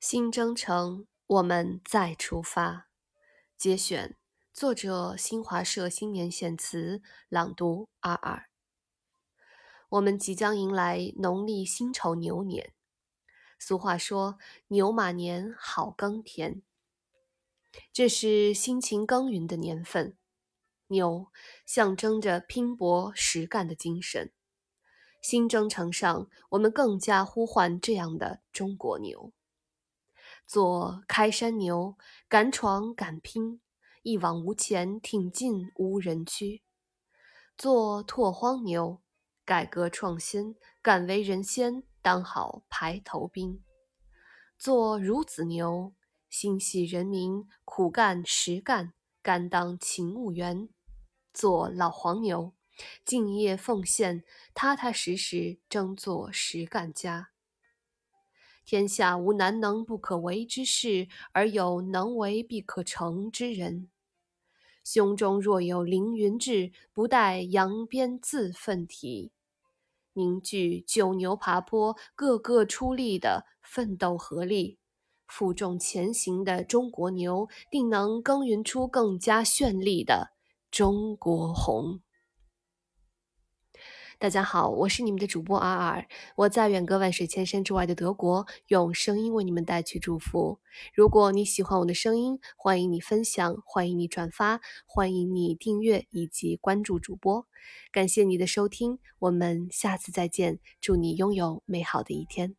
新征程，我们再出发。节选，作者新华社新年献词，朗读二二。我们即将迎来农历辛丑牛年。俗话说：“牛马年，好耕田。”这是辛勤耕耘的年份。牛象征着拼搏实干的精神。新征程上，我们更加呼唤这样的中国牛。做开山牛，敢闯敢拼，一往无前，挺进无人区；做拓荒牛，改革创新，敢为人先，当好排头兵；做孺子牛，心系人民，苦干实干，甘当勤务员；做老黄牛，敬业奉献，踏踏实实，争做实干家。天下无难能不可为之事，而有能为必可成之人。胸中若有凌云志，不待扬鞭自奋蹄。凝聚九牛爬坡，个个出力的奋斗合力，负重前行的中国牛，定能耕耘出更加绚丽的中国红。大家好，我是你们的主播阿尔，我在远隔万水千山之外的德国，用声音为你们带去祝福。如果你喜欢我的声音，欢迎你分享，欢迎你转发，欢迎你订阅以及关注主播。感谢你的收听，我们下次再见，祝你拥有美好的一天。